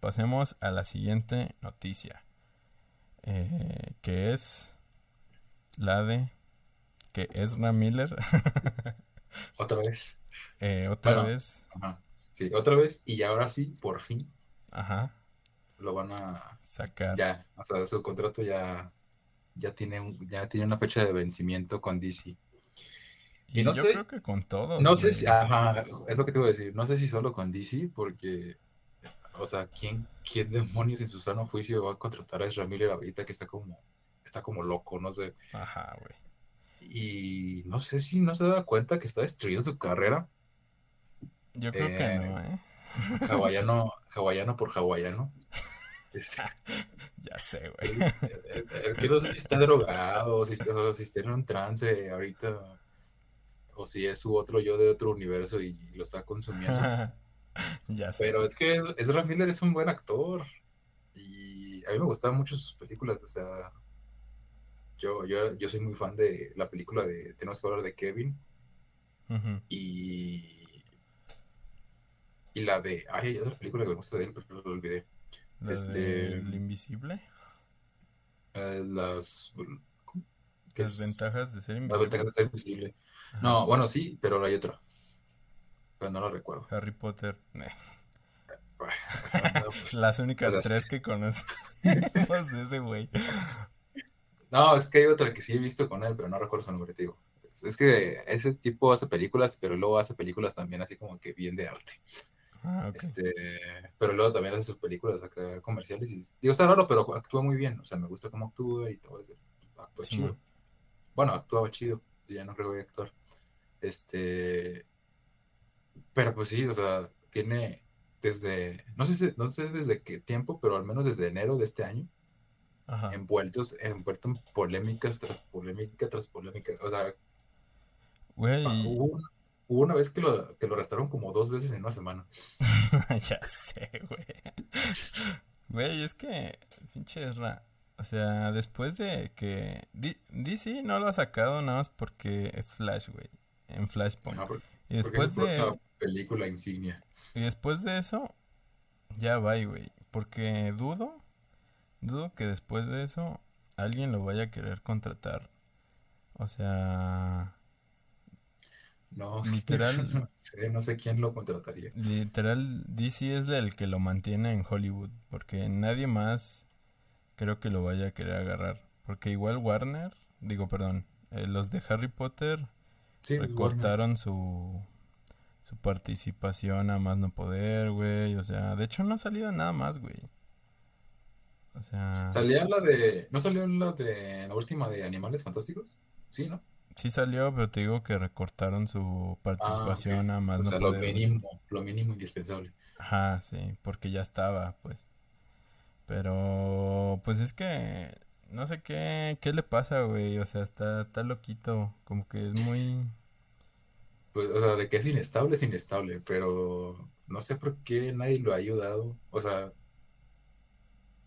pasemos a la siguiente noticia. eh, que es la de que Ezra Miller Otra vez. eh, otra Bueno. vez, Ajá. Sí, otra vez. Y ahora sí, por fin, ajá, lo van a... sacar. Ya, o sea, su contrato ya, ya, tiene, un- ya tiene una fecha de vencimiento con DC. Y y no yo sé- creo que con todos. No sé si, ajá, es lo que te voy a decir, no sé si solo con DC, porque, o sea, ¿quién, quién demonios en su sano juicio va a contratar a Ezra Miller ahorita que está como, está como loco, no sé. Ajá, güey. Y no sé si no se da cuenta que está destruyendo su carrera, Yo creo que Eh, no, ¿eh? hawaiano, hawaiano por hawaiano. Ya sé, güey. Eh, eh, que no sé si está drogado, o si está, o si está en un trance ahorita, o si es su otro yo de otro universo y lo está consumiendo. ya sé. Pero es que Ez- Ezra Miller es un buen actor y a mí me gustaban mucho sus películas, o sea, yo, yo, yo soy muy fan de la película de Tenemos que hablar de Kevin y, y la de, ay, hay otra película que me gusta de él, pero lo olvidé. La este- del invisible. Eh, las... ¿qué Las es? ventajas de ser Las invisible. ventajas de ser invisible. Ajá. No, bueno, sí, pero hay otra. Pero no la recuerdo. Harry Potter. eh, No, pues, Las únicas tres que conocemos de ese güey. No, es que hay otra que sí he visto con él, pero no recuerdo su nombre, te digo. Es que ese tipo hace películas, pero luego hace películas también así como que bien de arte. Ah. Este, pero luego también hace sus películas acá comerciales y digo, está raro, pero actúa muy bien. O sea, me gusta cómo actúa y todo eso. Actúa Sí, chido. Bueno, actuaba chido. Ya no creo que actuar. Este, pero pues sí, o sea, tiene desde, no sé, si- no sé desde qué tiempo, pero al menos desde enero de este año, Ajá. envueltos, envuelto en polémicas tras polémica tras polémica. O sea, Güey, hubo, un- hubo una vez que lo, que lo arrestaron como dos veces en una semana. ya sé, güey. Güey, es que, pinche Ezra, o sea, después de que D- DC no lo ha sacado nada más porque es Flash, güey, en Flashpoint. Ajá, porque- Y después de, película insignia. y después de eso, ya va, güey, porque dudo, dudo que después de eso alguien lo vaya a querer contratar. O sea, No, Literal. no sé, no sé quién lo contrataría. Literal, DC es el que lo mantiene en Hollywood, porque nadie más creo que lo vaya a querer agarrar. Porque igual Warner, digo, perdón, eh, los de Harry Potter Sí, recortaron su, su participación a más no poder, güey. O sea, de hecho no ha salido nada más, güey. O sea, ¿Salía la de. ¿No salió la de la última de Animales Fantásticos? Sí, ¿no? sí salió, pero te digo que recortaron su participación Ah, ok. a más O no sea, lo poder. güey. mínimo, lo mínimo indispensable. Ajá, sí, porque ya estaba, pues. Pero, pues es que no sé qué, qué le pasa, güey. O sea, está, está loquito. Como que es muy... Pues, o sea, de que es inestable, es inestable, pero no sé por qué nadie lo ha ayudado. O sea,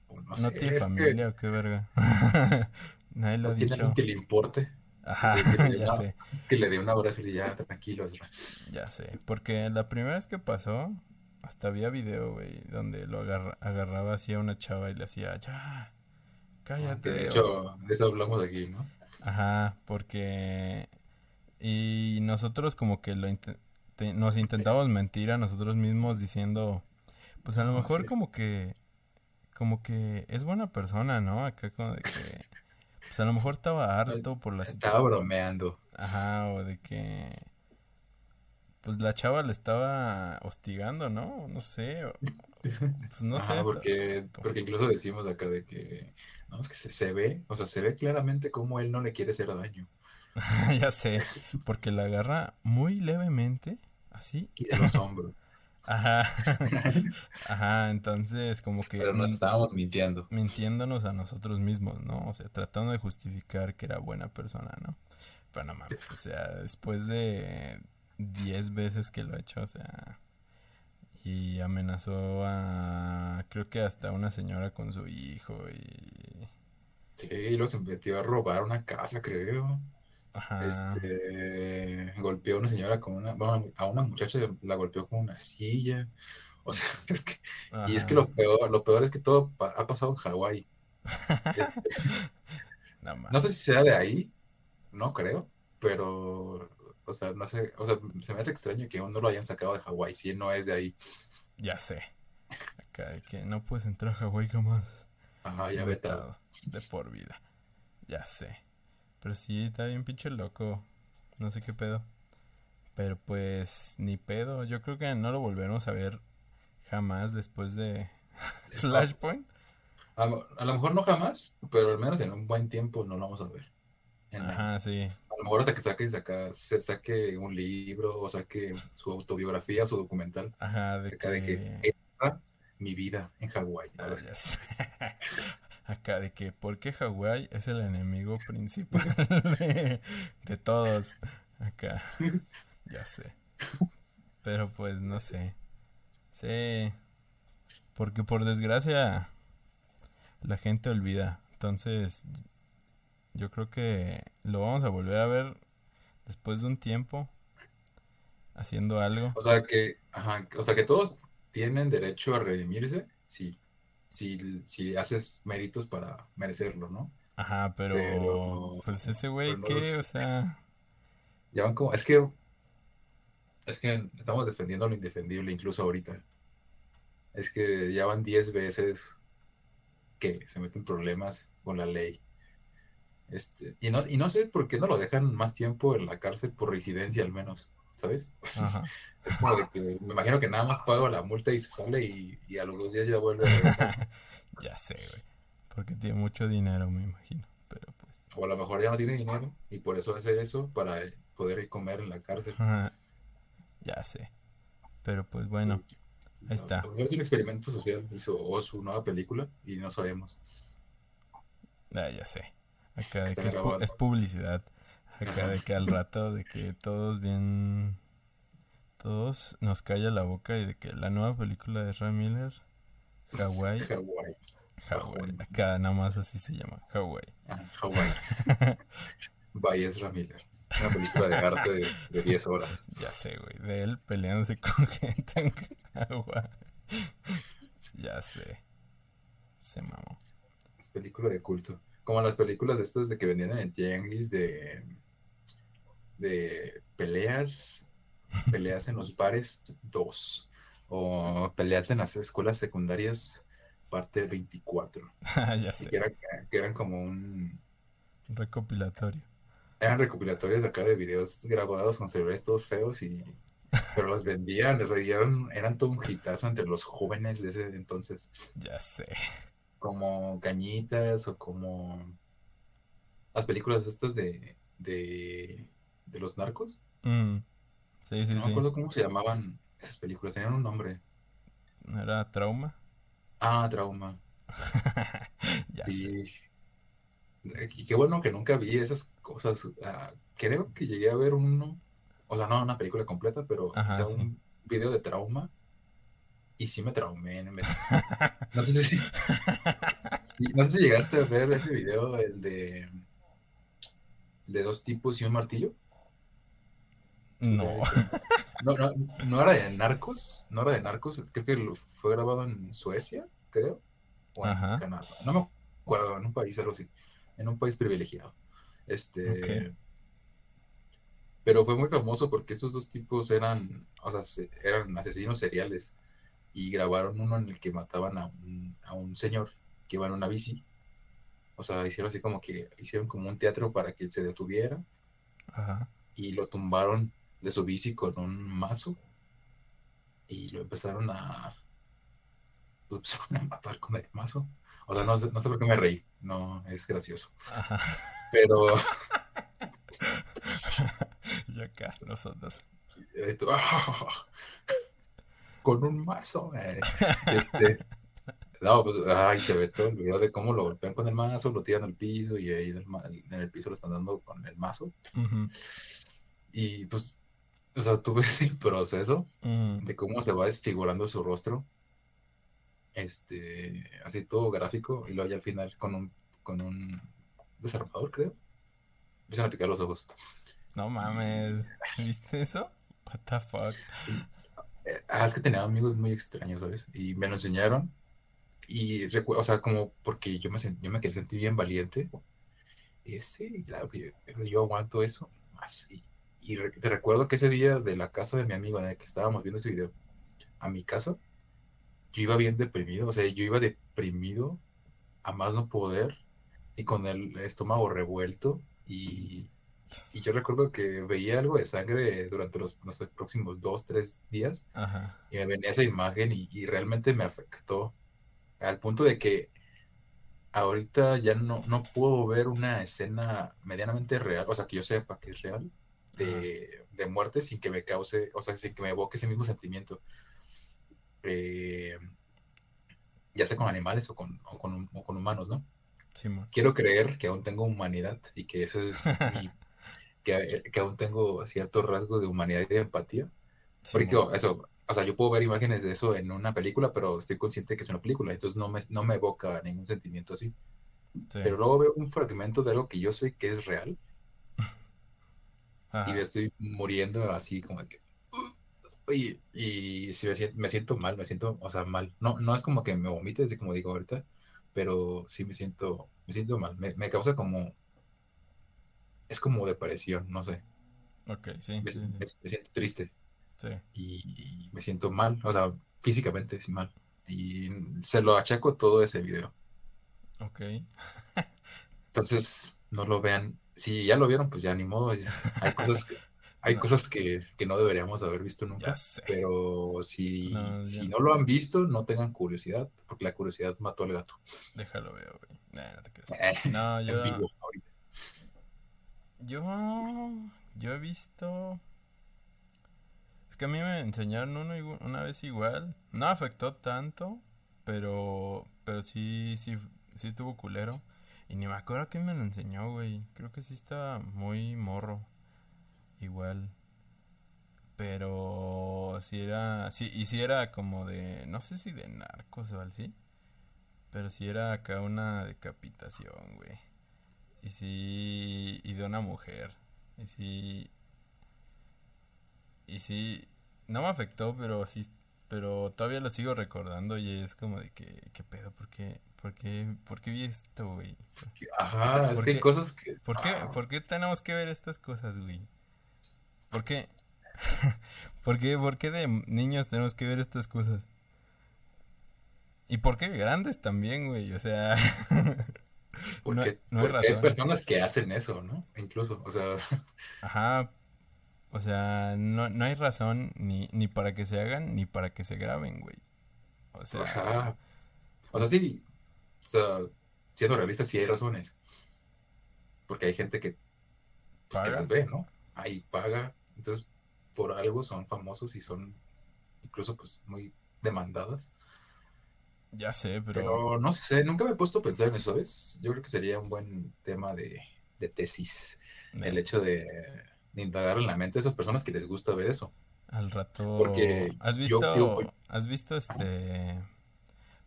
no ¿No sé, tiene que familia o qué verga? Nadie lo no ha tiene dicho. alguien que le importe, Ajá, decirle, ya sé, que le dé un abrazo y ya, tranquilo. Ezra". ya sé. Porque la primera vez que pasó, hasta había video, güey, donde lo agarra- agarraba así a una chava y le hacía, ya, Que cállate. de hecho, de eso hablamos aquí, ¿no? Ajá, porque... Y nosotros como que lo inte- te- nos intentamos mentir a nosotros mismos diciendo, pues a lo Ah, mejor sí. como que, como que es buena persona, ¿no? Acá como de que, pues a lo mejor estaba harto por la Estaba bromeando. Ajá, o de que, pues la chava le estaba hostigando, ¿no? No sé, pues no sé. Ajá, porque, porque incluso decimos acá de que, no, es que se, se ve, o sea, se ve claramente cómo él no le quiere hacer daño. ya sé, porque la agarra muy levemente, así. Y de los hombros. Ajá, ajá, entonces como que Pero nos estábamos mintiendo. mintiéndonos a nosotros mismos, ¿no? O sea, tratando de justificar que era buena persona, ¿no? Pero no mames, o sea, después de 10 veces que lo ha hecho, o sea, y amenazó a, creo que hasta una señora con su hijo y, Sí, los metió a robar una casa, creo. ajá, Este, golpeó a una señora con una, bueno, a una muchacha la golpeó con una silla. O sea, es que, y es que lo peor, lo peor es que todo ha pasado en Hawái. Este, no, sé si sea de ahí, no creo, pero, o sea, no sé, o sea, se me hace extraño que aún no lo hayan sacado de Hawái, si no es de ahí. Ya sé. Acá de que no puedes entrar a Hawái jamás. Ajá, ya vetado. De por vida. Ya sé. Pero sí, está bien pinche loco. No sé qué pedo. Pero pues, ni pedo. Yo creo que no lo volveremos a ver jamás después de Flashpoint. A, lo mejor no jamás, pero al menos en un buen tiempo no lo vamos a ver. Ajá, sí. Lo mejor hasta que saque, se saque un libro o saque su autobiografía, su documental. Ajá, de que... De que mi vida en Hawái. Ah, Acá de que, ¿por qué Hawái es el enemigo principal de, de todos? Acá, ya sé. Pero pues no sé. Sí. Porque por desgracia la gente olvida. Entonces, yo creo que lo vamos a volver a ver después de un tiempo haciendo algo. O sea que, ajá, o sea que todos tienen derecho a redimirse si, si, si haces méritos para merecerlo, ¿no? Ajá, pero, pues ese güey ¿qué? o sea, ya van como, es que es que estamos defendiendo lo indefendible incluso ahorita. Es que ya van 10 veces que se meten problemas con la ley. Este, y, no, y no sé por qué no lo dejan más tiempo en la cárcel por residencia al menos, ¿sabes? es como de que me imagino que nada más pago la multa y se sale y, a los dos días ya vuelve a Ya sé, güey. Porque tiene mucho dinero, me imagino. Pero pues. O a lo mejor ya no tiene dinero y por eso hace eso para poder ir comer en la cárcel. Ya sé. Pero pues bueno. Ahí está. Es un experimento social. Hizo su nueva película y no sabemos. Ah, ya sé. Acá de que es, publicidad. Acá de que al rato de que todos bien. Todos nos calla la boca y de que la nueva película de Ray Miller, Hawaii. Hawaii. Hawaii. Acá nada más así se llama, Hawaii. Ah, Hawaii. By Ezra Miller. Una película de arte de, de 10 horas. Ya sé, güey. De él peleándose con gente en agua. Ya sé. Se mamó. Es película de culto. Como las películas de estas de que vendían en tianguis de, de peleas, peleas en los bares 2 o peleas en las escuelas secundarias parte 24. ya sé. Que, que eran como un recopilatorio eran recopilatorios de acá de videos grabados con celulares todos feos y pero los vendían, o sea, eran, eran todo un hitazo entre los jóvenes de ese entonces. Ya sé. Como Cañitas o como las películas estas de, de, de los narcos. Mm. Sí, sí, no me acuerdo cómo se llamaban esas películas, tenían un nombre. ¿Era Trauma? Ah, Trauma. ya sé. Y qué bueno que nunca vi esas cosas. Ah, creo que llegué a ver uno, o sea, no una película completa, pero un video de trauma. Y sí me traumé. No, sé si, no sé si llegaste a ver ese video, el de, de dos tipos y un martillo. No. No, no, no era de narcos, no era de narcos, creo que fue grabado en Suecia, creo, o en Canadá, no me acuerdo, en un país algo así en un país privilegiado. Este, Pero fue muy famoso porque estos dos tipos eran, o sea, eran asesinos seriales y grabaron uno en el que mataban a un, a un señor que iba en una bici. O sea, hicieron así como que hicieron como un teatro para que él se detuviera. Y lo tumbaron de su bici con un mazo. Y lo empezaron a, lo empezaron a matar con el mazo. O sea, no, no sé por qué me reí no es gracioso. Pero. y acá, nosotros. con un mazo, eh. Este. No, pues, ay, se ve todo el video de cómo lo golpean con el mazo, lo tiran al piso y ahí en el, piso lo están dando con el mazo. Y pues, o sea, tú ves el proceso de cómo se va desfigurando su rostro este, así todo gráfico, y luego ya al final con un, con un desarmador, creo, empiezan a picar los ojos. No mames, ¿viste eso? What the fuck? Ah, es que tenía amigos muy extraños, ¿sabes? Y me lo enseñaron. Y recuerdo, o sea, como porque yo me, yo me quería sentir bien valiente. Y sí, claro que yo, aguanto eso. Así. Y te recuerdo que ese día de la casa de mi amigo en el que estábamos viendo ese video, a mi casa, yo iba bien deprimido. O sea, yo iba deprimido a más no poder y con el estómago revuelto. Y y yo recuerdo que veía algo de sangre durante los próximos dos, tres días. Y me venía esa imagen y, realmente me afectó. Al punto de que ahorita ya no, no puedo ver una escena medianamente real, o sea, que yo sepa que es real, de, muerte sin que me cause, o sea, sin que me evoque ese mismo sentimiento. Eh, ya sea con animales o con, o con, humanos, ¿no? Quiero creer que aún tengo humanidad y que eso es mi que, que aún tengo cierto rasgo de humanidad y de empatía. Porque eso, o sea, yo puedo ver imágenes de eso en una película, pero estoy consciente que es una película, entonces no me, no me evoca ningún sentimiento así. Pero luego veo un fragmento de algo que yo sé que es real y me estoy muriendo así como que... Y, y si me siento, me siento, mal, me siento, o sea, mal. No, no es como que me vomite, así como digo ahorita, pero sí me siento, me siento mal. Me, me causa como es como depresión, no sé. Ok, sí. Me, siento triste. Sí. Y, me siento mal, o sea, físicamente sí mal. Y se lo achaco todo ese video. Ok. Entonces, no lo vean. Si ya lo vieron, pues ya ni modo. Hay cosas que, hay no. cosas que, no deberíamos haber visto nunca. Pero si no, si no lo han visto, no tengan curiosidad, porque la curiosidad mató al gato. Déjalo ver, güey. no te creas. no, yo... Yo. Yo he visto. Es que a mí me enseñaron uno una vez igual. No afectó tanto. Pero. Pero sí, sí, sí estuvo culero. Y ni me acuerdo quién me lo enseñó, güey. Creo que sí estaba muy morro. Igual. Pero sí era. Sí, y sí era como de. No sé si de narcos o así. Pero sí era acá una decapitación, güey. Y sí, y de una mujer. Y sí, y sí, no me afectó, pero sí, pero todavía lo sigo recordando y es como de que, ¿qué pedo? ¿Por qué, por qué, por qué vi esto, güey? Ajá, es que hay cosas que... ¿por qué, ¿Por qué tenemos que ver estas cosas, güey? ¿Por qué? ¿Por qué, ¿Por qué de niños tenemos que ver estas cosas? ¿Y por qué grandes también, güey? O sea... Porque, no, hay, razón. hay personas que hacen eso, ¿no? Incluso, o sea. Ajá. O sea, no, no hay razón ni, ni para que se hagan ni para que se graben, güey. O sea. Ajá. O sea, sí. O sea, siendo realistas, sí hay razones. Porque hay gente que, pues, que las ve, ¿no? Ahí paga. Entonces, por algo son famosos y son incluso, pues, muy demandadas. Ya sé, pero... pero... no sé, nunca me he puesto a pensar en eso, ¿sabes? Yo creo que sería un buen tema de, de tesis. El hecho de, de, indagar en la mente a esas personas que les gusta ver eso. Al rato. Porque ¿Has visto, has visto este.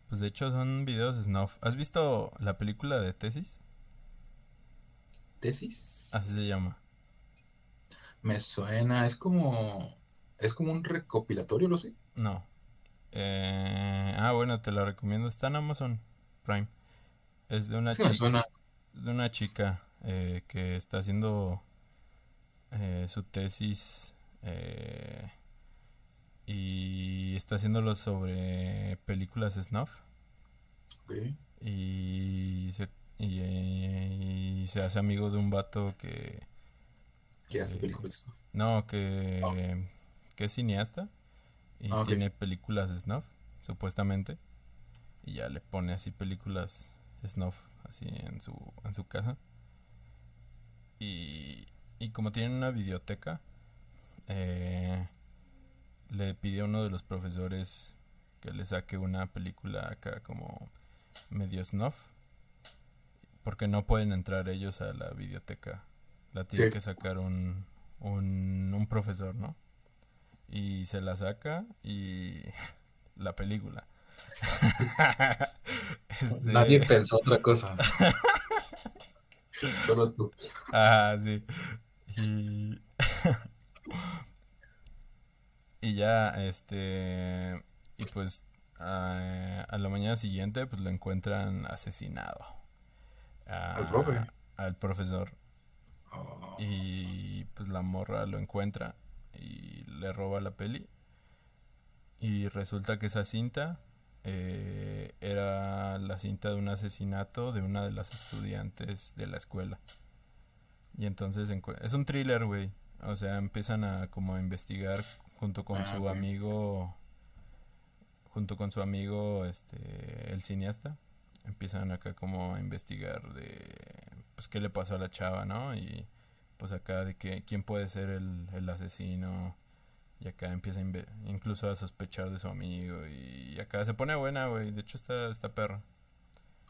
Pues de hecho son videos snuff. ¿Has visto la película de tesis? ¿Tesis? Así se llama. Me suena, es como. Es como un recopilatorio, ¿lo sé? No. Eh, ah, bueno, te la recomiendo. Está en Amazon Prime. Es de una chica. De una chica eh, que está haciendo eh, su tesis y está haciéndolo sobre películas snuff. Y, se, y, se hace amigo de un vato que. ¿Qué hace películas? No, que, oh. que es cineasta y ah, tiene películas snuff, supuestamente. Y ya le pone así películas snuff así en su, en su casa. Y, y como tiene una biblioteca, eh, le pidió a uno de los profesores que le saque una película acá como medio snuff. Porque no pueden entrar ellos a la biblioteca. La tiene que sacar un, un, un profesor, ¿no? Y se la saca y la película. Este, Nadie pensó otra cosa. Solo tú. Ah, sí. Y... Y ya, este, y pues a, a la mañana siguiente, pues lo encuentran asesinado. ¿Al A- profe? al profesor. Oh, Y pues la morra lo encuentra y le roba la peli. Y resulta que esa cinta eh, era la cinta de un asesinato de una de las estudiantes de la escuela. Y entonces es un thriller, güey. O sea, empiezan a como a investigar junto con Ah, su amigo, junto con su amigo, este, el cineasta. Empiezan acá como a investigar de, pues, qué le pasó a la chava, ¿no? Y pues acá de que quién puede ser el, el asesino. Y acá empieza a incluso a sospechar de su amigo. Y acá se pone buena, güey. De hecho, está, está perra.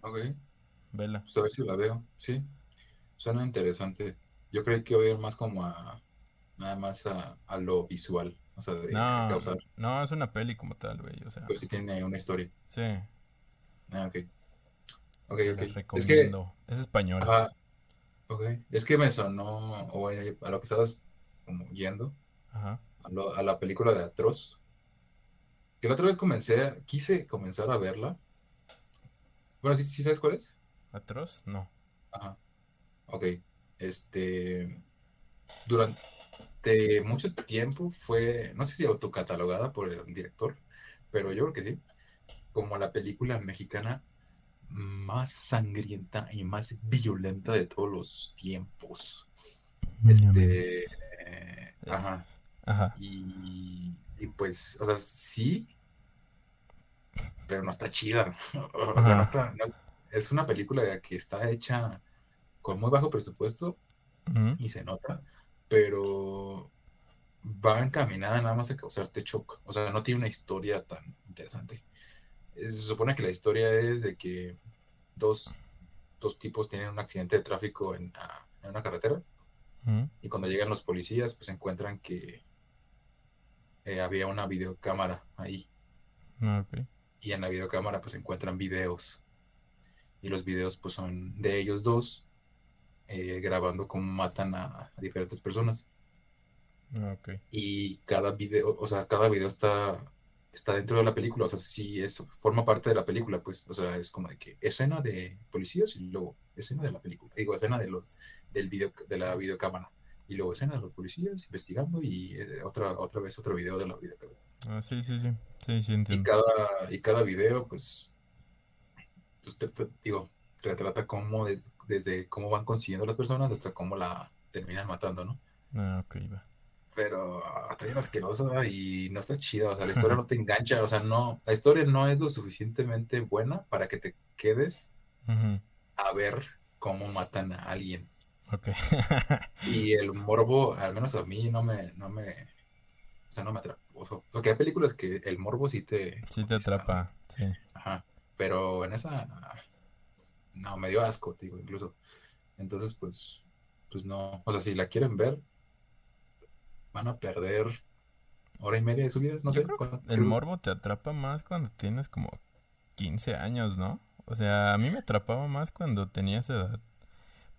ok, Vela. pues a ver si la veo. Sí, suena interesante. Yo creo que voy a ir más como a nada más a, a lo visual, o sea, de No, causar, no, es una peli como tal, güey. O sea, pero sí tiene una historia. sí. Ah, ok. Ok, ok. las Es que, recomiendo. Es español. ajá, ok. Es que me sonó, o bueno, a lo que estabas como yendo, Ajá. a, lo- a la película de Atroz. Que la otra vez comencé, quise comenzar a verla. Bueno, ¿sí, sí sabes cuál es? ¿Atroz? No. Ajá. Ok. Este. Durante mucho tiempo fue, no sé si autocatalogada por el director, pero yo creo que sí, como la película mexicana más sangrienta y más violenta de todos los tiempos. Este. eh, ajá. Ajá. Y, y pues, o sea, sí, pero no está chida. O sea, no está, no es, una película que está hecha con muy bajo presupuesto y se nota, pero va encaminada nada más a causarte shock. O sea, no tiene una historia tan interesante. Eh, Se supone que la historia es de que dos, dos tipos tienen un accidente de tráfico en, ah, en una carretera y cuando llegan los policías, pues encuentran que eh, había una videocámara ahí. Ah. Y en la videocámara, pues encuentran videos. Y los videos, pues son de ellos dos eh, grabando cómo matan a, a diferentes personas. Ah. Y cada video, o sea, cada video está, está dentro de la película. O sea, sí, eso forma parte de la película, pues. O sea, es como de que escena de policías y luego escena de la película. Digo, escena de los, del video, de la videocámara. Y luego escena de los policías investigando y eh, otra, otra vez otro video de la videocámara. Ah, sí, sí, sí. Sí, sí, Y entiendo. cada, y cada video, pues, pues te- te- digo, retrata cómo des- desde cómo van consiguiendo las personas hasta cómo la terminan matando, ¿no? Ah, ok, va. Pero está bien asquerosa y no está chida, o sea, la historia no te engancha, o sea, no, la historia no es lo suficientemente buena para que te quedes a ver cómo matan a alguien. Ok. Y el morbo, al menos a mí, no me, no me, o sea, no me atrapa. O sea, porque hay películas que el morbo sí te... Sí te dices, "Ah, atrapa. Sí. Ajá, pero en esa no me dio asco, digo, incluso. Entonces, pues, pues no, o sea, si la quieren ver, van a perder hora y media de su vida, no Yo sé. creo cuánto- El creo- morbo te atrapa más cuando tienes como 15 años, ¿no? O sea, a mí me atrapaba más cuando tenía esa edad.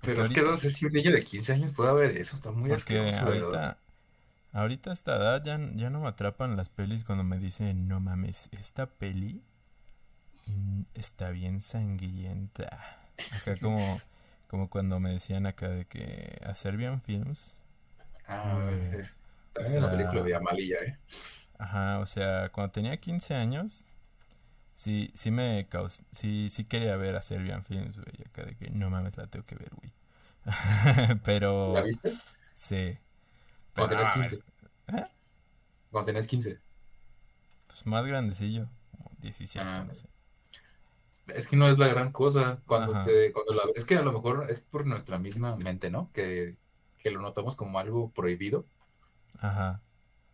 Porque Pero es que no sé si un niño de 15 años puede ver eso, está muy Porque asqueroso, verdad. ahorita, ahorita a esta edad ya, ya no me atrapan las pelis cuando me dicen, no mames, esta peli mm, está bien sangrienta. Acá como, como cuando me decían acá de que a Serbian Films, Ah, eh, la sea- película de Amalilla, ¿eh? ajá, o sea, cuando tenía 15 años, sí, sí me caus sí, sí quería ver a Serbian Films, güey, acá de que no mames, la tengo que ver, güey. Pero, ¿La viste? sí. Cuando Pero, tenías no 15. mames, ¿eh? Cuando tenías 15. Pues más grandecillo, como 17, Ah. no sé. Es que no es la gran cosa cuando te, cuando la, es que a lo mejor es por nuestra misma mente, ¿no? Que, que lo notamos como algo prohibido Ajá.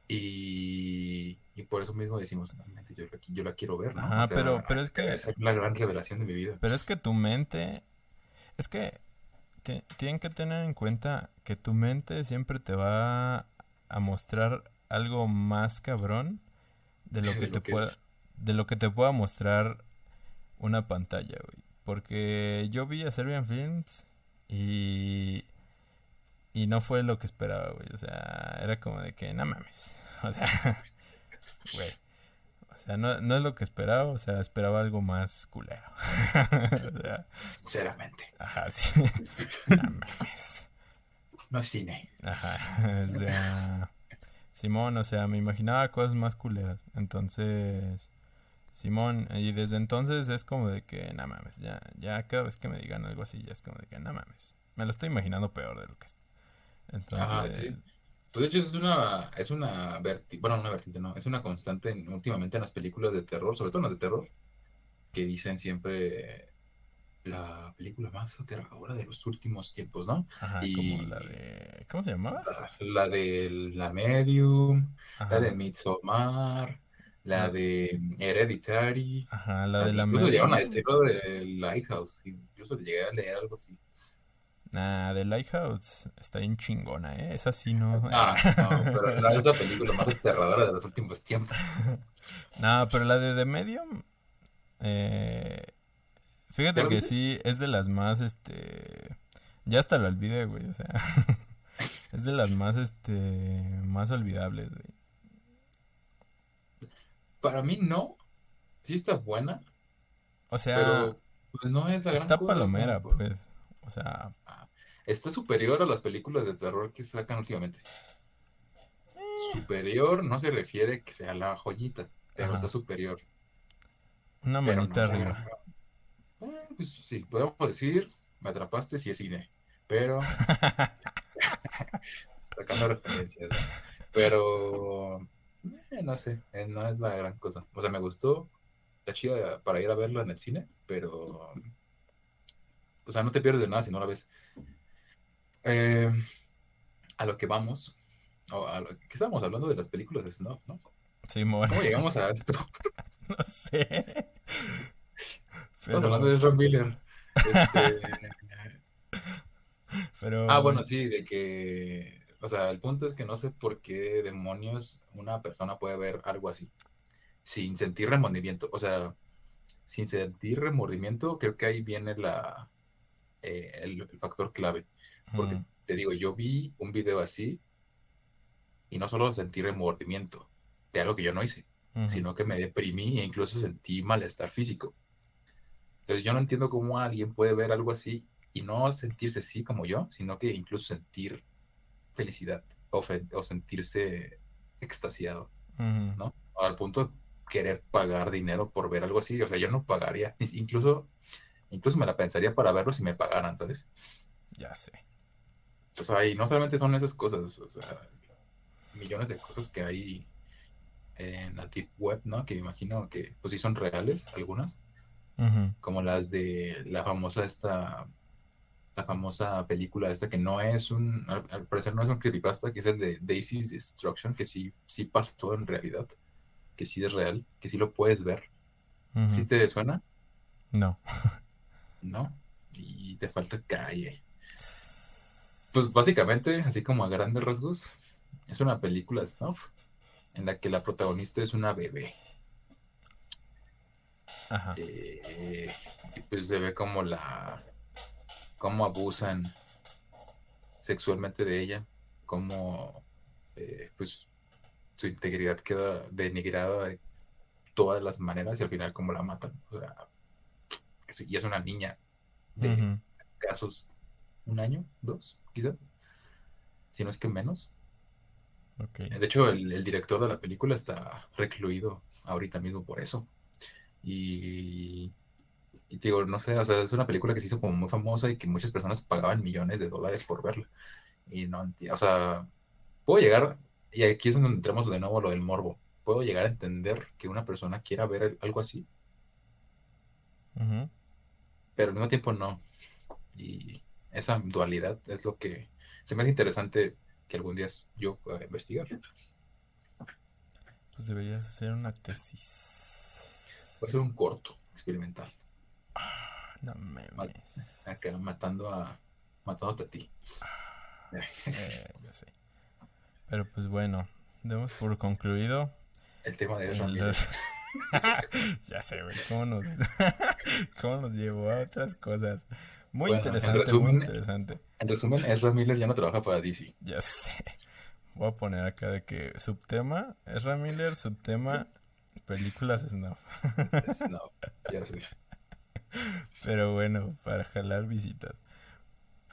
y, y por eso mismo decimos, realmente yo, la- yo la quiero ver, ¿no? Ajá, O sea, pero- pero es que- ser la gran revelación de mi vida. Pero es que tu mente, es que ti- tienen que tener en cuenta que tu mente siempre te va a mostrar algo más cabrón de lo De que lo te que pueda, es. de lo que te pueda mostrar una pantalla, güey. Porque yo vi a Serbian Films y y no fue lo que esperaba, güey. O sea, era como de que no mames. O sea, güey. O sea, no, no es lo que esperaba, o sea, esperaba algo más culero. o sea, Sinceramente. ajá, sí. No mames. No es cine. Ajá, o sea, Simón, o sea, me imaginaba cosas más culeras. Entonces, Simón, y desde entonces es como de que, no mames, ya, ya cada vez que me digan algo así, ya es como de que, no mames. Me lo estoy imaginando peor de lo que es. Entonces, Ajá, sí. Pues de hecho es una, es una verti- bueno, una vertiente, no, es una constante en- últimamente en las películas de terror, sobre todo en las de terror, que dicen siempre la película más aterradora de los últimos tiempos, ¿no? ajá, y- como la de, ¿cómo se llamaba? La de La Medium, Ajá, la de Midsommar, la Ah. de Hereditary. ajá, la de la Incluso llegaron a decirlo de Lighthouse, incluso llegué a leer algo así. Nah, de Lighthouse está bien chingona, ¿eh? Esa sí no. Ah, no, pero no es la película más aterradora de los últimos tiempos. No, pero la de The Medium. Eh, fíjate ¿Ya la que sí, es de las más, este. Ya hasta la olvidé, güey. O sea, es de las más, este. Más olvidables, güey. Para mí no, sí está buena, O sea, pero pues no es la gran está cosa, palomera, pues. O sea, Está superior a las películas de terror que sacan últimamente. Superior no se refiere que sea la joyita, pero Ajá. está superior. una no manita está- arriba. Eh, pues sí, podemos decir, me atrapaste si es cine, pero sacando referencias, ¿no? Pero eh, no sé, eh, no es la gran cosa. O sea, me gustó, está chida para ir a verla en el cine, pero o sea, no te pierdes de nada si no la ves. Eh, a lo que vamos, o a lo que estábamos hablando de las películas de Snuff, ¿no? Simón, ¿Cómo llegamos a esto? no sé. Estamos hablando de Ezra Miller. Este, pero. Ah, bueno, sí, de que, o sea, el punto es que no sé por qué demonios una persona puede ver algo así, sin sentir remordimiento, o sea, sin sentir remordimiento, creo que ahí viene la, eh, el, el factor clave, porque Mm, te digo, yo vi un video así y no solo sentí remordimiento de algo que yo no hice, ujú. sino que me deprimí e incluso sentí malestar físico. Entonces yo no entiendo cómo alguien puede ver algo así y no sentirse así como yo, sino que incluso sentir felicidad o, fe- o sentirse extasiado, Ujú. ¿no? Al punto de querer pagar dinero por ver algo así. O sea, yo no pagaría, incluso, incluso me la pensaría para verlo si me pagaran, ¿sabes? Ya sé. O sea, y no solamente son esas cosas, o sea, millones de cosas que hay en la deep web, ¿no? Que me imagino que pues sí son reales, algunas. Como las de la famosa esta la famosa película esta que no es un al, al parecer no es un creepypasta que es el de Daisy's Destruction que sí sí pasó en realidad que sí es real que sí lo puedes ver. ¿sí te suena? No. no y te falta calle pues básicamente así como a grandes rasgos es una película snuff en la que la protagonista es una bebé Ajá. Eh, y pues se ve como la cómo abusan sexualmente de ella, cómo eh, pues su integridad queda denigrada de todas las maneras y al final cómo la matan. O sea, y es una niña de casos un año, dos, quizá, si no es que menos. De hecho, el, el director de la película está recluido ahorita mismo por eso. Y, y te digo, no sé, o sea, es una película que se hizo como muy famosa y que muchas personas pagaban millones de dólares por verla. Y no o sea, puedo llegar, y aquí es donde entramos de nuevo a lo del morbo, puedo llegar a entender que una persona quiera ver algo así, pero al mismo tiempo no. Y esa dualidad es lo que se me hace interesante que algún día yo pueda investigar. Pues deberías hacer una tesis. Puede ser un corto experimental. No mames. Acá matando a matándote a ti. Eh, ya sé. Pero pues bueno, demos por concluido. El tema de Ezra el- Miller. ya sé, güey. ¿Cómo nos, cómo nos llevó a otras cosas? Muy Bueno, en interesante, muy resumen- interesante. En resumen, Ezra Miller ya no trabaja para DC. Ya sé. voy a poner acá de que subtema, Ezra Miller, subtema, películas snuff. Snuff, ya sé. Pero bueno, para jalar visitas.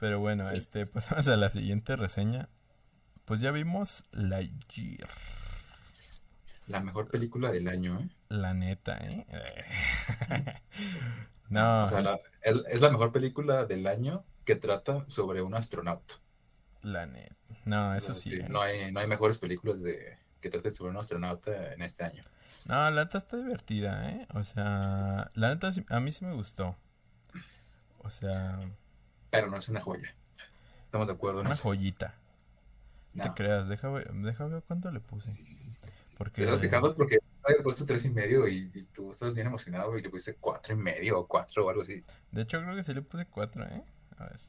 Pero bueno, este, pasamos a la siguiente reseña. Pues ya vimos Lightyear. La mejor película del año, ¿eh? La neta, ¿eh? no, O sea, la- es la mejor película del año que trata sobre un astronauta. la neta. No, eso sí. sí, ¿eh? no hay, no hay mejores películas de que traten sobre un astronauta en este año. No, la neta está divertida, ¿eh? O sea, la neta a mí sí me gustó. O sea, Pero no es una joya. Estamos de acuerdo en una eso. joyita. No te creas, deja ver, deja ver cuánto le puse. Porque... Te estás quejando porque había puesto tres y medio y, y tú estás bien emocionado y le pusiste cuatro y medio o cuatro o algo así. De hecho, creo que sí le puse cuatro, ¿eh? A ver.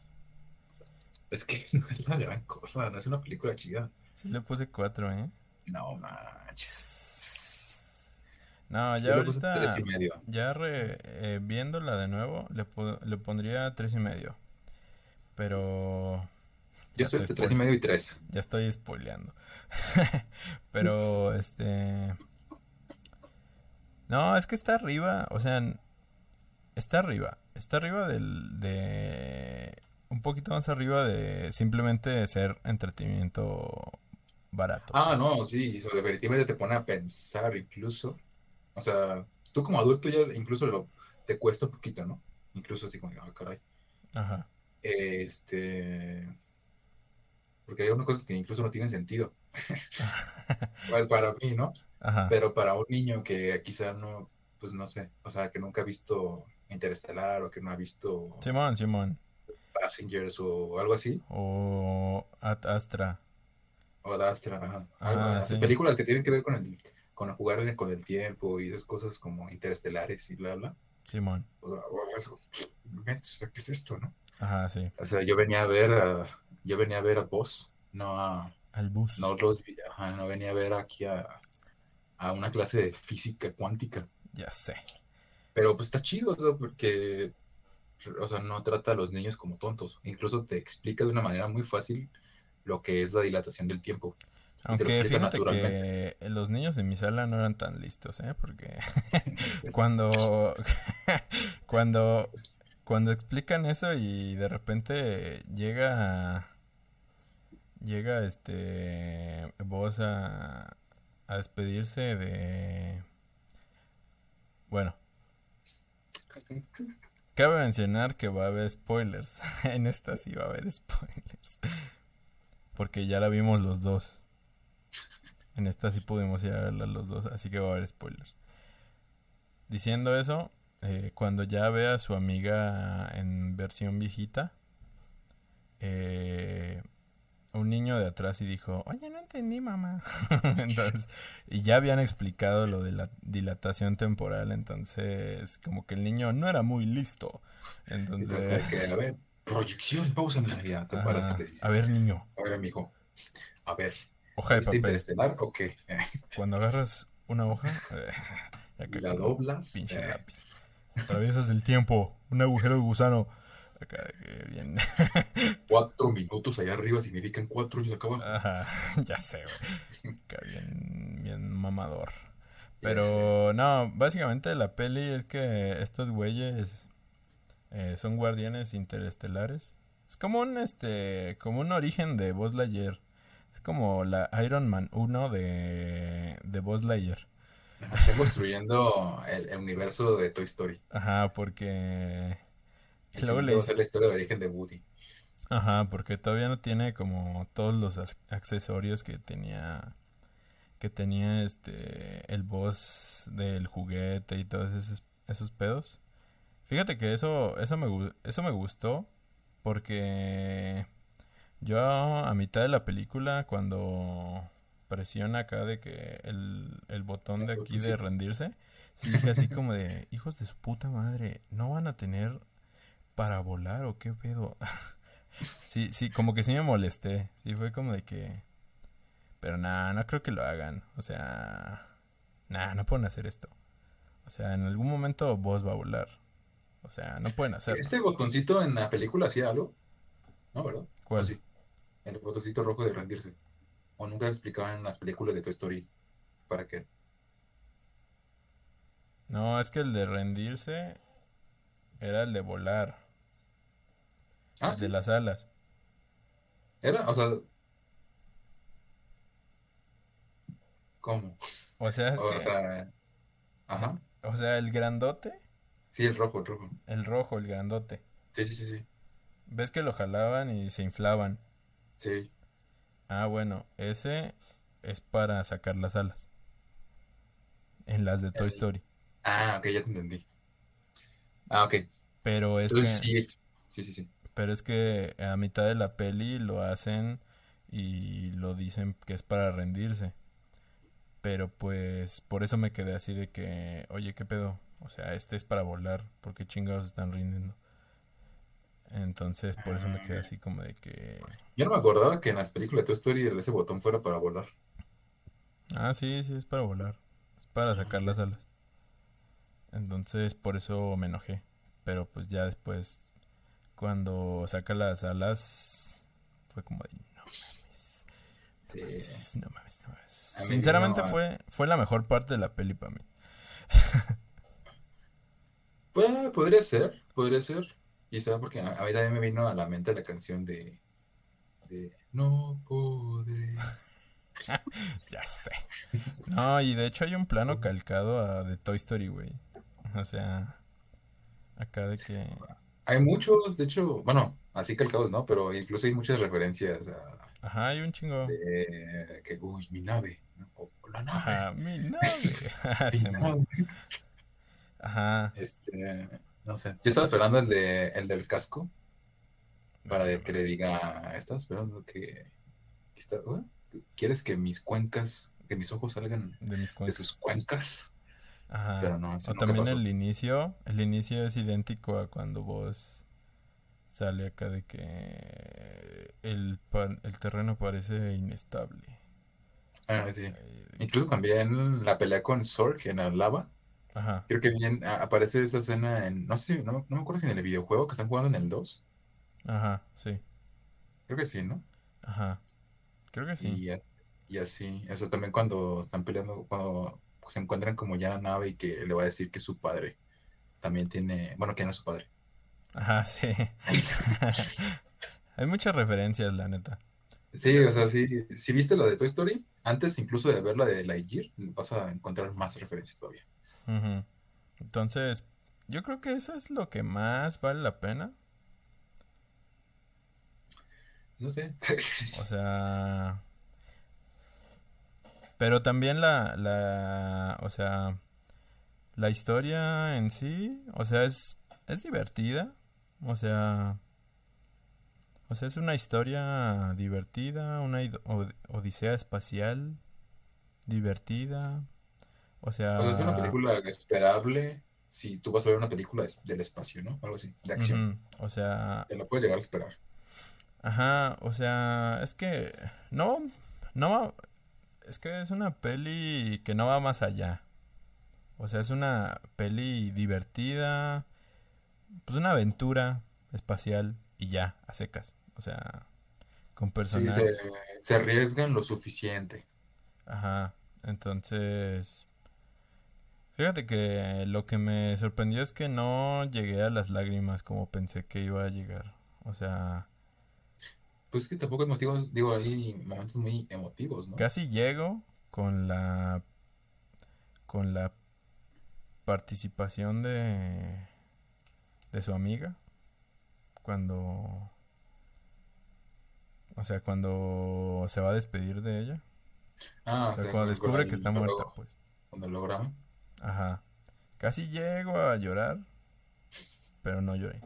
Es que no es la gran cosa, no es una película chida. Sí le puse cuatro, ¿eh? No manches. No, ya Yo le ahorita... tres y medio. Ya re- eh, viéndola de nuevo, le, le pondría tres y medio. Pero Yo entre tres y medio y tres. ya estoy spoileando. Pero, este... No, es que está arriba, o sea, está arriba. Está arriba del... de... Un poquito más arriba de simplemente ser entretenimiento barato. Ah, no, sí, eso definitivamente te pone a pensar incluso. O sea, tú como adulto ya incluso lo, te cuesta un poquito, ¿no? Incluso así como, ah, caray. Ajá. Este. Porque hay unas cosas que incluso no tienen sentido. Para mí, ¿no? Ajá. Pero para un niño que quizá no, pues no sé, o sea, que nunca ha visto Interestelar o que no ha visto Simón, Simón. Passengers o algo así, O Ad Astra. o Ad Astra, ajá. Ah, sí. películas que tienen que ver con el, con jugar con el tiempo y esas cosas como interestelares y bla, bla. Simón. O, o eso, o sea, ¿qué es esto, no? Ajá, sí. O sea, yo venía a ver a, yo venía a ver a Voss, no a, Al bus. no los, ajá, no venía a ver aquí a, a una clase de física cuántica. Ya sé. Pero pues está chido, o sea, porque, o sea, no trata a los niños como tontos. Incluso te explica de una manera muy fácil lo que es la dilatación del tiempo. Aunque fíjate que los niños de mi sala no eran tan listos, ¿eh? Porque cuando, cuando, cuando explican eso y de repente llega, llega este vos a, a despedirse de, bueno, cabe mencionar que va a haber spoilers. En esta sí va a haber spoilers. Porque ya la vimos los dos. En esta sí pudimos ir verla los dos, así que va a haber spoilers. Diciendo eso, eh, cuando ya ve a su amiga en versión viejita, eh, un niño de atrás y dijo, oye, no entendí, mamá. entonces, y ya habían explicado lo de la dilatación temporal, entonces como que el niño no era muy listo. Entonces, que, a ver, proyección, pausa, mira, ya te paras dices, a ver, niño, a ver, amigo, a ver, hoja de ¿viste papel. interestelar o qué? Cuando agarras una hoja, eh, acá Y la doblas, pinche eh. lápiz. Atraviesas el tiempo, un agujero de gusano. Acá, de que bien. Cuatro minutos allá arriba significan cuatro años acá abajo. Ajá, ya sé, güey. Acá bien, bien mamador. Pero no, básicamente la peli es que estos güeyes eh, son guardianes interestelares. Es como un este, como un origen de Buzz Lightyear. Es como la Iron Man 1 de, de Buzz Lightyear. Están construyendo el, el universo de Toy Story. Ajá, porque luego le ser la historia de origen de Woody. Ajá, porque todavía no tiene como todos los accesorios que tenía que tenía este el boss del juguete y todos esos, esos pedos. Fíjate que eso eso me eso me gustó porque yo a mitad de la película cuando presiona acá de que el, el botón de aquí de rendirse, sí dije así como de hijos de su puta madre, no van a tener para volar o qué pedo. Sí, sí, como que sí me molesté. Sí, fue como de que. Pero nada, no creo que lo hagan. O sea, nada, no pueden hacer esto. O sea, en algún momento vos va a volar. O sea, no pueden hacerlo. ¿Este botoncito en la película hacía algo? No, ¿verdad? ¿O ¿Cuál? sí? El botoncito rojo de rendirse. ¿O nunca explicaban en las películas de Toy Story para qué? No, es que el de rendirse era el de volar, Ah, el de las alas. Era, o sea, ¿cómo? O sea, es O que, sea, ajá. o sea, el grandote, Sí, el rojo, el rojo. el rojo, el grandote. Sí, sí, sí, sí. ¿Ves que lo jalaban y se inflaban? Sí. Ah, bueno, ese es para sacar las alas. En las de Toy El- Story. Ah, ok, ya te entendí. Ah, ok. Pero es que, Entonces sí, sí, sí, sí. Pero es que a mitad de la peli lo hacen y lo dicen que es para rendirse. Pero pues por eso me quedé así de que, oye, ¿qué pedo? O sea, este es para volar, ¿por qué chingados están rindiendo? Entonces por eso me quedé así como de que, Yo no me acordaba que en las películas de Toy Story ese botón fuera para volar. ah, sí, sí, es para volar, es para sacar las alas. Entonces por eso me enojé. Pero pues ya después, cuando saca las alas, fue como de, no mames. Sí. mames, No mames, no mames. Sinceramente no, fue, fue la mejor parte de la peli para mí. Pues, podría ser, podría ser. Quizá porque a, a mí también me vino a la mente la canción de, de No podré. Ya sé. No, y de hecho hay un plano calcado a de Toy Story, güey. O sea, acá de que... Hay muchos, de hecho, bueno, así calcados, ¿no? Pero incluso hay muchas referencias a Ajá, hay un chingo. de que, uy, mi nave, o, la nave, Ajá, mi nave. Me- nave. Ajá. Este, no sé. Yo estaba esperando el de el del casco para que le diga, estaba esperando que, que está-. ¿quieres que mis cuencas, que mis ojos salgan De mis de cuentas. sus cuencas? Ajá. Pero no, O también pasó. el inicio. El inicio es idéntico a cuando vos sale acá de que el, el terreno parece inestable. Ah, sí. Ay, Incluso también la pelea con Zorg en la lava. Ajá. Creo que bien a- aparece esa escena en, no sé si, no, no me acuerdo si en el videojuego que están jugando en el 2. Ajá, sí. Creo que sí, ¿no? Ajá. Creo que sí. Y, y así, eso también cuando están peleando, cuando se encuentran como ya la nave y que le va a decir que su padre también tiene, bueno, que no es su padre. Ajá, sí. Hay muchas referencias, la neta. Sí, o sea, sí, si viste lo de Toy Story, antes incluso de ver la de Lightyear, vas a encontrar más referencias todavía. Entonces, yo creo que eso es lo que más vale la pena. No sé. O sea... Pero también la, la, o sea, la historia en sí, o sea, es, es divertida. O sea, o sea, es una historia divertida, una odisea espacial divertida. O sea, O sea, es una película esperable si tú vas a ver una película de- del espacio, ¿no? Algo así, de acción. o sea, Te la puedes llegar a esperar. Ajá, o sea, es que no, no es que es una peli que no va más allá. O sea, es una peli divertida, pues una aventura espacial y ya, a secas. O sea, con Sí, personajes. se, se arriesgan lo suficiente. Ajá, entonces, fíjate que lo que me sorprendió es que no llegué a las lágrimas como pensé que iba a llegar. O sea, Pues que tampoco es motivos, digo, hay momentos muy emotivos, ¿no? Casi llego con la con la participación de de su amiga cuando o sea, cuando se va a despedir de ella, Ah, o sea, o sea, cuando descubre que está muerta, pues. Cuando lo graban. Ajá. Casi llego a llorar, pero no lloré.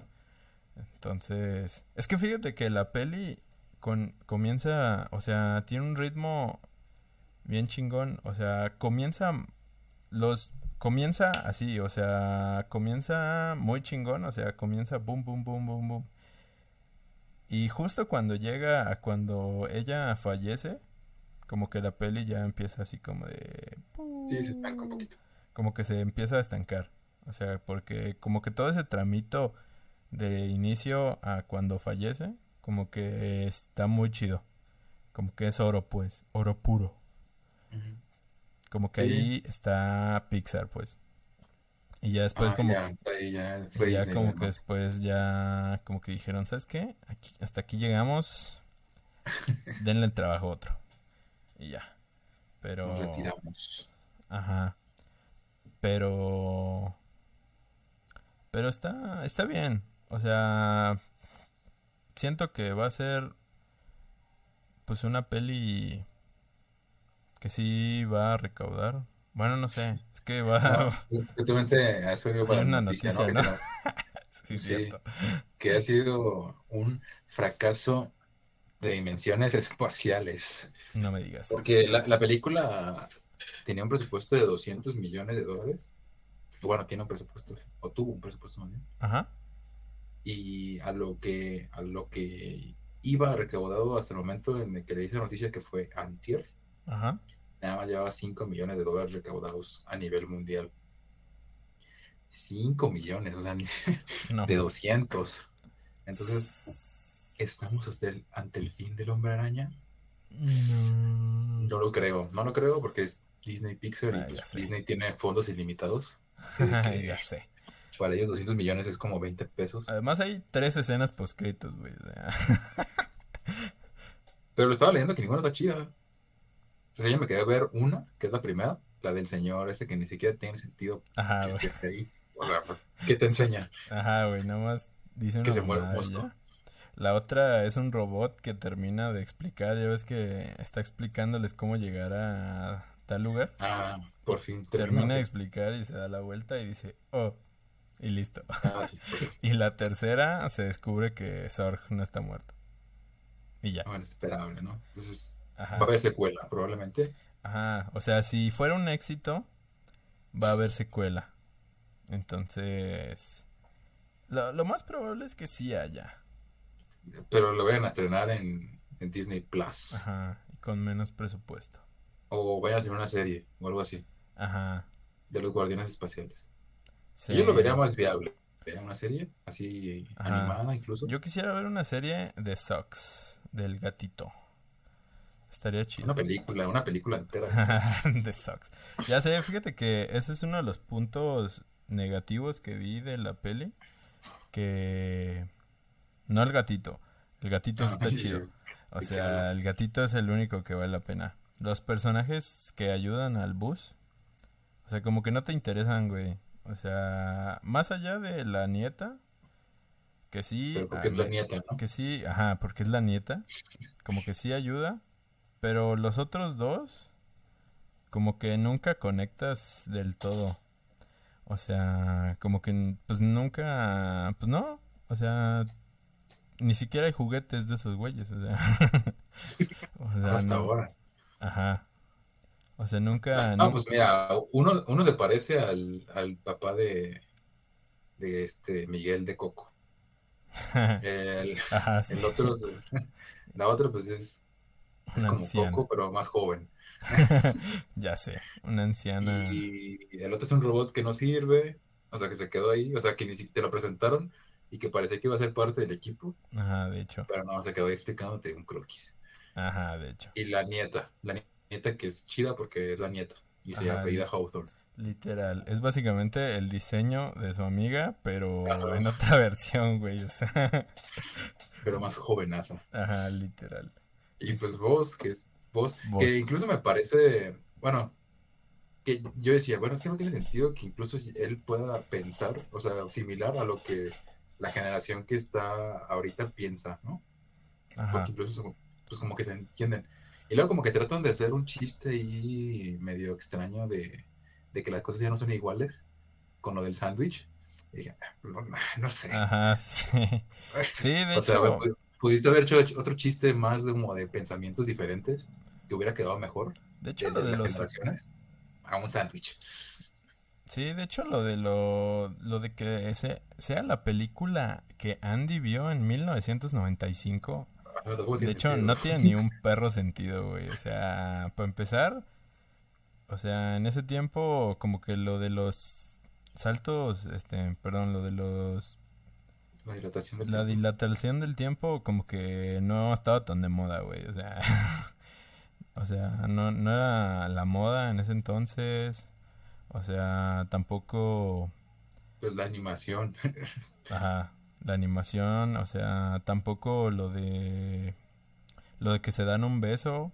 Entonces, es que fíjate que la peli con, comienza, o sea, tiene un ritmo bien chingón, o sea, comienza los comienza así, o sea, comienza muy chingón, o sea, comienza boom boom boom boom boom. Y justo cuando llega a cuando ella fallece, como que la peli ya empieza así como de Sí, se estanca un poquito. como que se empieza a estancar. O sea, porque como que todo ese tramito de inicio a cuando fallece, como que está muy chido. Como que es oro, pues, oro puro. Como que Sí. ahí está Pixar, pues. Y ya después Ah, como ya, ahí ya fue ya como que después ya como que dijeron, ¿sabes qué? Aquí, hasta aquí llegamos. Denle el trabajo a otro. Y ya. Pero Nos retiramos. Ajá. Pero. Pero está. Está bien. O sea. Siento que va a ser. Pues una peli. Que sí va a recaudar. Bueno, no sé. Es que va. No, justamente a eso iba para una noticia, noticia, ¿no? sí, Sí. cierto. que ha sido un fracaso de dimensiones espaciales. No me digas. Porque la, la película tenía un presupuesto de 200 millones de dólares. Bueno, tiene un presupuesto, o tuvo un presupuesto más bien. Ajá. Y a lo que, a lo que iba recaudado hasta el momento en el que le hice la noticia que fue Antier, Ajá. nada más llevaba 5 millones de dólares recaudados a nivel mundial. 5 millones, o sea, No. de 200. Entonces, ¿estamos hasta el- ante el fin del hombre araña? No. No lo creo, no lo creo porque es Disney Pixar y Ah, pues. Disney tiene fondos ilimitados. Ya sé. Para ellos 200 millones es como 20 pesos. Además hay tres escenas poscritos, güey. Pero lo estaba leyendo que ninguna está chida. O sea, yo me quedé a ver una, que es la primera, la del señor ese que ni siquiera tiene sentido Ajá, que güey. esté ahí. O sea, pues, ¿qué te enseña? Ajá, güey, nada más dice Que se muere un monstruo. La otra es un robot que termina de explicar, ya ves que está explicándoles cómo llegar a tal lugar. Ah, por fin Termina de explicar y se da la vuelta y dice, oh, y listo. Ay, Y la tercera se descubre que Sorg no está muerto. Y ya. bueno, esperable, ¿no? Entonces, Ajá. va a haber secuela, probablemente. Ajá. O sea, si fuera un éxito, va a haber secuela. Entonces, lo, lo más probable es que sí haya. Pero lo vayan a estrenar en, en Disney Plus. Ajá. Y con menos presupuesto. O vayan a hacer una serie o algo así Ajá. de los guardianes espaciales. Sí. Yo lo vería más viable. Vería una serie así Ajá. animada incluso. Yo quisiera ver una serie de Sox, del gatito. Estaría chido. Una película, una película entera. de Sox. Ya sé, fíjate que ese es uno de los puntos negativos que vi de la peli. Que no el gatito. El gatito sí está Ay, chido. O ¿de qué sea, el gatito es el único que vale la pena. Los personajes que ayudan al bus, o sea, como que no te interesan, güey. O sea, más allá de la nieta, que sí, Pero porque es la nieta, ¿no? que sí, ajá, porque es la nieta, como que sí ayuda, pero los otros dos, como que nunca conectas del todo. O sea, como que pues nunca, pues no, o sea, ni siquiera hay juguetes de esos güeyes, o sea. o sea, Hasta no, ahora. Ajá. O sea, nunca, No, nu- pues mira, uno, uno se parece al, al papá de, de este Miguel de Coco. El, Ajá, sí, el otro, la otra pues es, es como anciana. Coco, pero más joven. Ya sé, una anciana. Y el otro es un robot que no sirve, o sea, que se quedó ahí, o sea, que ni siquiera te lo presentaron y que parecía que iba a ser parte del equipo, Ajá, de hecho. pero no, se quedó ahí explicándote un croquis. Ajá, de hecho. Y la nieta, la nieta que es chida porque es la nieta y se Ajá, apellida Hawthorne. Literal. Es básicamente el diseño de su amiga, pero Ajá. en otra versión, güey. O sea, pero más jovenaza. ajá, literal. Y pues vos, que es vos, que incluso me parece, bueno, que yo decía, bueno, es que no tiene sentido que incluso él pueda pensar, o sea, similar a lo que la generación que está ahorita piensa, ¿no? Ajá. Porque incluso pues como que se entienden. Y luego como que tratan de hacer un chiste ahí medio extraño de, de que las cosas ya no son iguales con lo del sándwich. "Ah, no, no sé. Ajá, sí. Sí, de O sea, hecho. pu- pudiste haber hecho otro chiste más de, como de pensamientos diferentes que hubiera quedado mejor De hecho, de, lo de de las los. generaciones a un sándwich. Sí, de hecho, lo de lo, lo de que ese sea la película que Andy vio en 1995. De hecho, sentido. no tiene ni un perro sentido, güey. O sea, para empezar, o sea, en ese tiempo, como que lo de los saltos, este, perdón, lo de los La dilatación del La tiempo. dilatación del tiempo como que no estaba tan de moda, güey. O sea, o sea, no, no era la moda en ese entonces. O sea, tampoco, Pues la animación. ajá, la animación, o sea, tampoco lo de lo de que se dan un beso.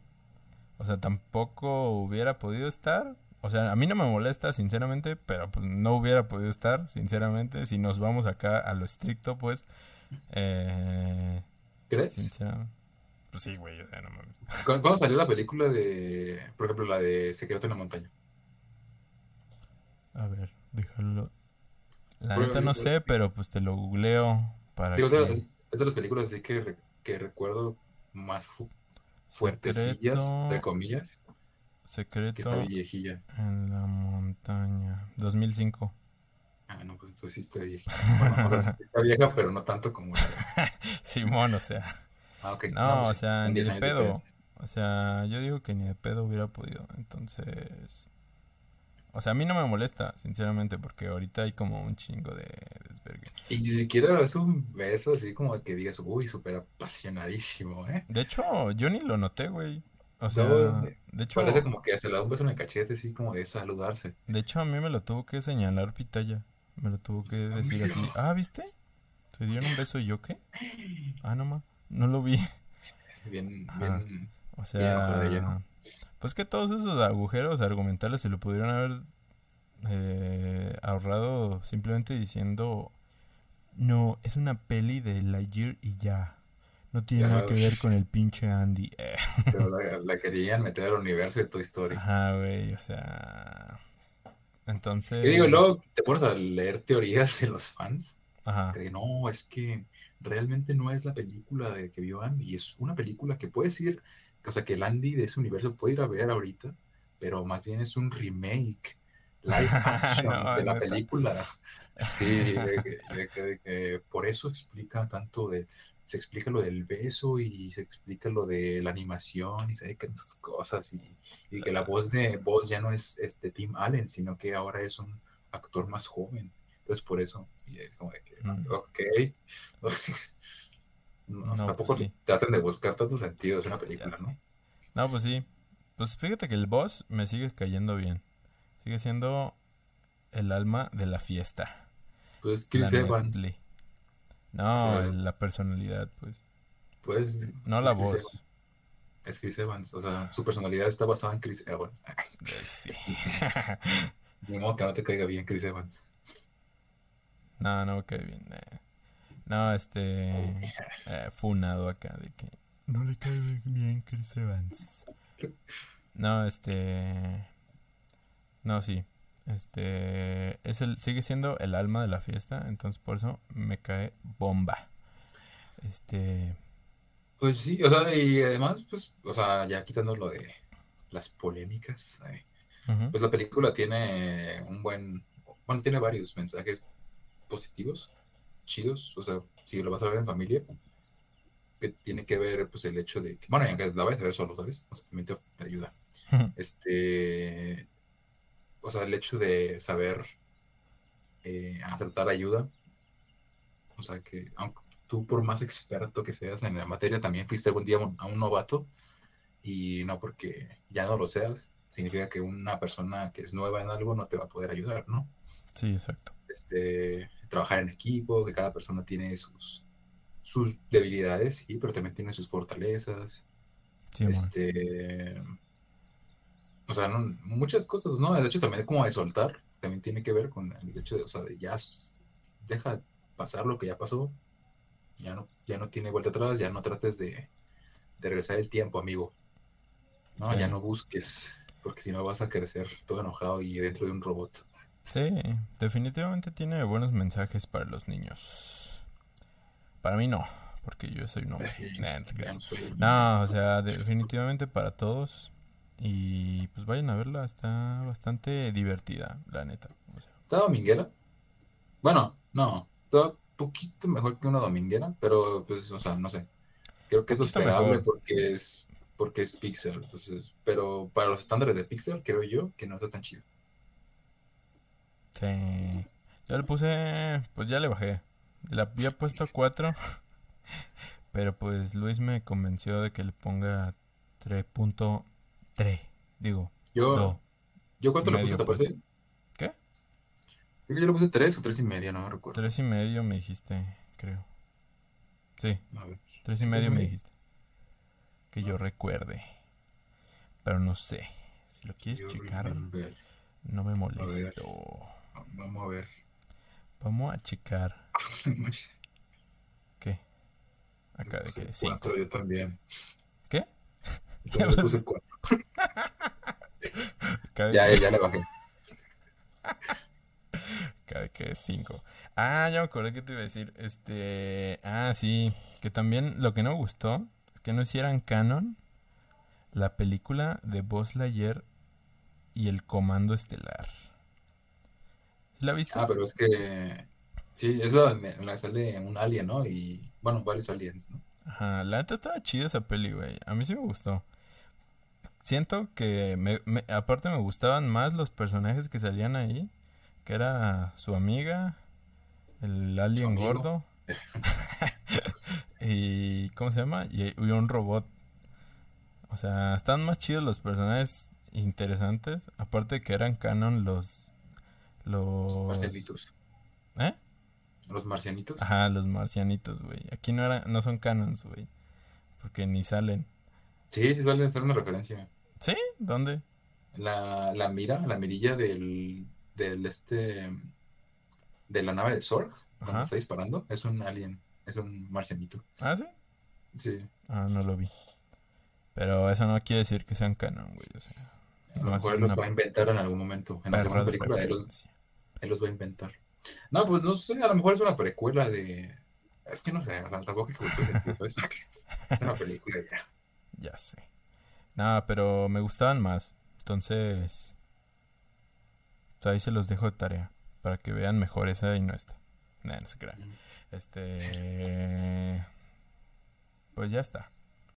O sea, tampoco hubiera podido estar. O sea, a mí no me molesta, sinceramente, pero pues no hubiera podido estar, sinceramente. Si nos vamos acá a lo estricto, pues, eh, ¿Crees? sinceramente. Pues sí, güey, o sea, no mames. ¿Cu- ¿Cuándo salió la película de, por ejemplo, la de Secreto en la Montaña? A ver, déjalo. La neta no sí, sé, pero pues te lo googleo para Digo, que... es de las películas así que, re- que recuerdo más fu- fuertecillas, Secreto, entre comillas, que está secreto viejilla. en la montaña. 2005. Ah, no, pues, pues sí está viejita. Bueno, o sea, sí está vieja, pero no tanto como Simón, o sea. Ah, ok. No, pues o sea, ni 10 de pedo. O sea, yo digo que ni de pedo hubiera podido. Entonces... O sea, a mí no me molesta, sinceramente, porque ahorita hay como un chingo de desvergue. Y ni siquiera es un beso así como que digas, uy, súper apasionadísimo, ¿eh? De hecho, yo ni lo noté, güey. O sea, No, de hecho, Parece como que se le da un beso en el cachete, así como de saludarse. de hecho a mí me lo tuvo que señalar Pitaya. Me lo tuvo que decir así. Ah, ¿viste? Se dieron un beso y yo qué? Ah, no ma, no lo vi. Bien, Ajá. bien. O Bien sea, lleno. Pues que todos esos agujeros argumentales se lo pudieron haber eh, ahorrado simplemente diciendo, no, es una peli de Lightyear y ya. No tiene nada que ver con el pinche Andy. Eh. Pero la, la querían meter al universo de Toy Story. Ajá, güey, o sea... Entonces... Y digo, luego te pones a leer teorías de los fans. Ajá. Que no, es que realmente no es la película de que vio Andy, es una película que puedes ir, o sea, que el Andy de ese universo puede ir a ver ahorita, pero más bien es un remake, live action No, de la neta. película. Sí, de que- de que- de que por eso explica tanto de, se explica lo del beso y se explica lo de la animación y sabe tantas cosas y, y que la voz de voz ya no es este Tim Allen, sino que ahora es un actor más joven. Entonces por eso, y es como de que, Mm. ok. No, No, tampoco pues sí. traten de buscar tanto sentido, es una película. ¿no? No, pues sí. Pues fíjate que el boss me sigue cayendo bien. Sigue siendo el alma de la fiesta. Pues Chris la Evans. No, O sea, el- la personalidad, pues. pues. No la voz. Evans. Es Chris Evans, o sea, su personalidad está basada en Chris Evans. Eh, Sí. Ni modo que no te caiga bien Chris Evans. No, no me cae bien. eh. No, este. eh, funado acá de que. No le cae bien Chris Evans. No, este. No, sí. Este. Es el, sigue siendo el alma de la fiesta. Entonces por eso me cae bomba. Este. Pues sí, o sea, y además, pues, o sea, ya quitando lo de las polémicas, eh, pues la película tiene un buen, bueno, tiene varios mensajes positivos, chidos, o sea, si lo vas a ver en familia, que tiene que ver, pues, el hecho de que, bueno, y aunque la vayas a ver solo, ¿sabes? O sea, también te, te ayuda. Este, o sea, el hecho de saber eh, aceptar ayuda, o sea, que aunque tú por más experto que seas en la materia, también fuiste algún día a un novato y no porque ya no lo seas, significa que una persona que es nueva en algo no te va a poder ayudar, ¿no? Sí, exacto. Este, trabajar en equipo, que cada persona tiene sus, sus debilidades, sí, pero también tiene sus fortalezas. Sí. Este, o sea, no- muchas cosas, ¿no? El hecho también como de soltar, también tiene que ver con el hecho de, o sea, de ya deja pasar lo que ya pasó, ya no, ya no tiene vuelta atrás, ya no trates de, de regresar el tiempo, amigo. ¿no? Sí. Ya no busques, porque si no vas a crecer todo enojado y dentro de un robot. Sí, definitivamente tiene buenos mensajes para los niños. Para mí no, porque yo soy un hombre. No o sea, definitivamente para todos. Y pues vayan a verla, está bastante divertida, la neta. O sea, ¿Está dominguera? Bueno, no, está un poquito mejor que una dominguera, pero pues, o sea, no sé. Creo que es esperable mejor. porque es porque es Pixel, entonces, pero para los estándares de Pixel creo yo que no está tan chido. Sí. Yo le puse, pues ya le bajé. La había puesto 4. Pero pues Luis me convenció de que le ponga 3.3. Digo, Yo, do. ¿yo cuánto le puse, te pues. ¿Qué? Creo que yo le puse 3 o 3 y medio, no me recuerdo. Tres y medio me dijiste, creo. Sí, A ver. y medio me dijiste. Que yo recuerde. Pero no sé. Si lo quieres Yo checar, remember. no me molesto. Vamos a ver. Vamos a checar. ¿Qué? Acá de que 5. 4 yo también. ¿Qué? Yo le puse 4. Acá de Ya, que- ya le bajé. acá de que 5. Ah, ya me acordé que te iba a decir. Este. Ah, sí. Que también lo que no me gustó es que no hicieran canon la película de Buzz Lightyear y el Comando Estelar. ¿Sí ¿La viste? Ah, pero es que. Sí, es la sale un alien, ¿no? Y. Bueno, varios aliens, ¿no? Ajá, la neta estaba chida esa peli, güey. A mí sí me gustó. Siento que me, me- aparte me gustaban más los personajes que salían ahí, que era su amiga, el alien gordo y ¿cómo se llama? Y, y un robot. O sea, están más chidos los personajes interesantes, aparte que eran canon los los Marcianitos. ¿Eh? Los marcianitos. Ajá, los marcianitos, güey. Aquí no era, no son canons, güey. Porque ni salen. Sí, sí sale, sale una referencia. ¿Sí? ¿Dónde? La, la mira, la mirilla del, del este. De la nave de Zorg, cuando Ajá. está disparando, es un alien. Es un marcianito. ¿Ah, sí? Sí. Ah, no lo vi. Pero eso no quiere decir que sean canon, güey. O sea, A lo mejor los una va a inventar en algún momento. En de película, él los. Él los va a inventar. No, pues no sé, a lo mejor es una precuela de. Es que no sé, o sea, tampoco. Es una película ya. Ya sé. Nada, pero me gustaban más. Entonces, ahí se los dejo de tarea. Para que vean mejor esa y no esta. Nah, no se crean. Este. Pues ya está.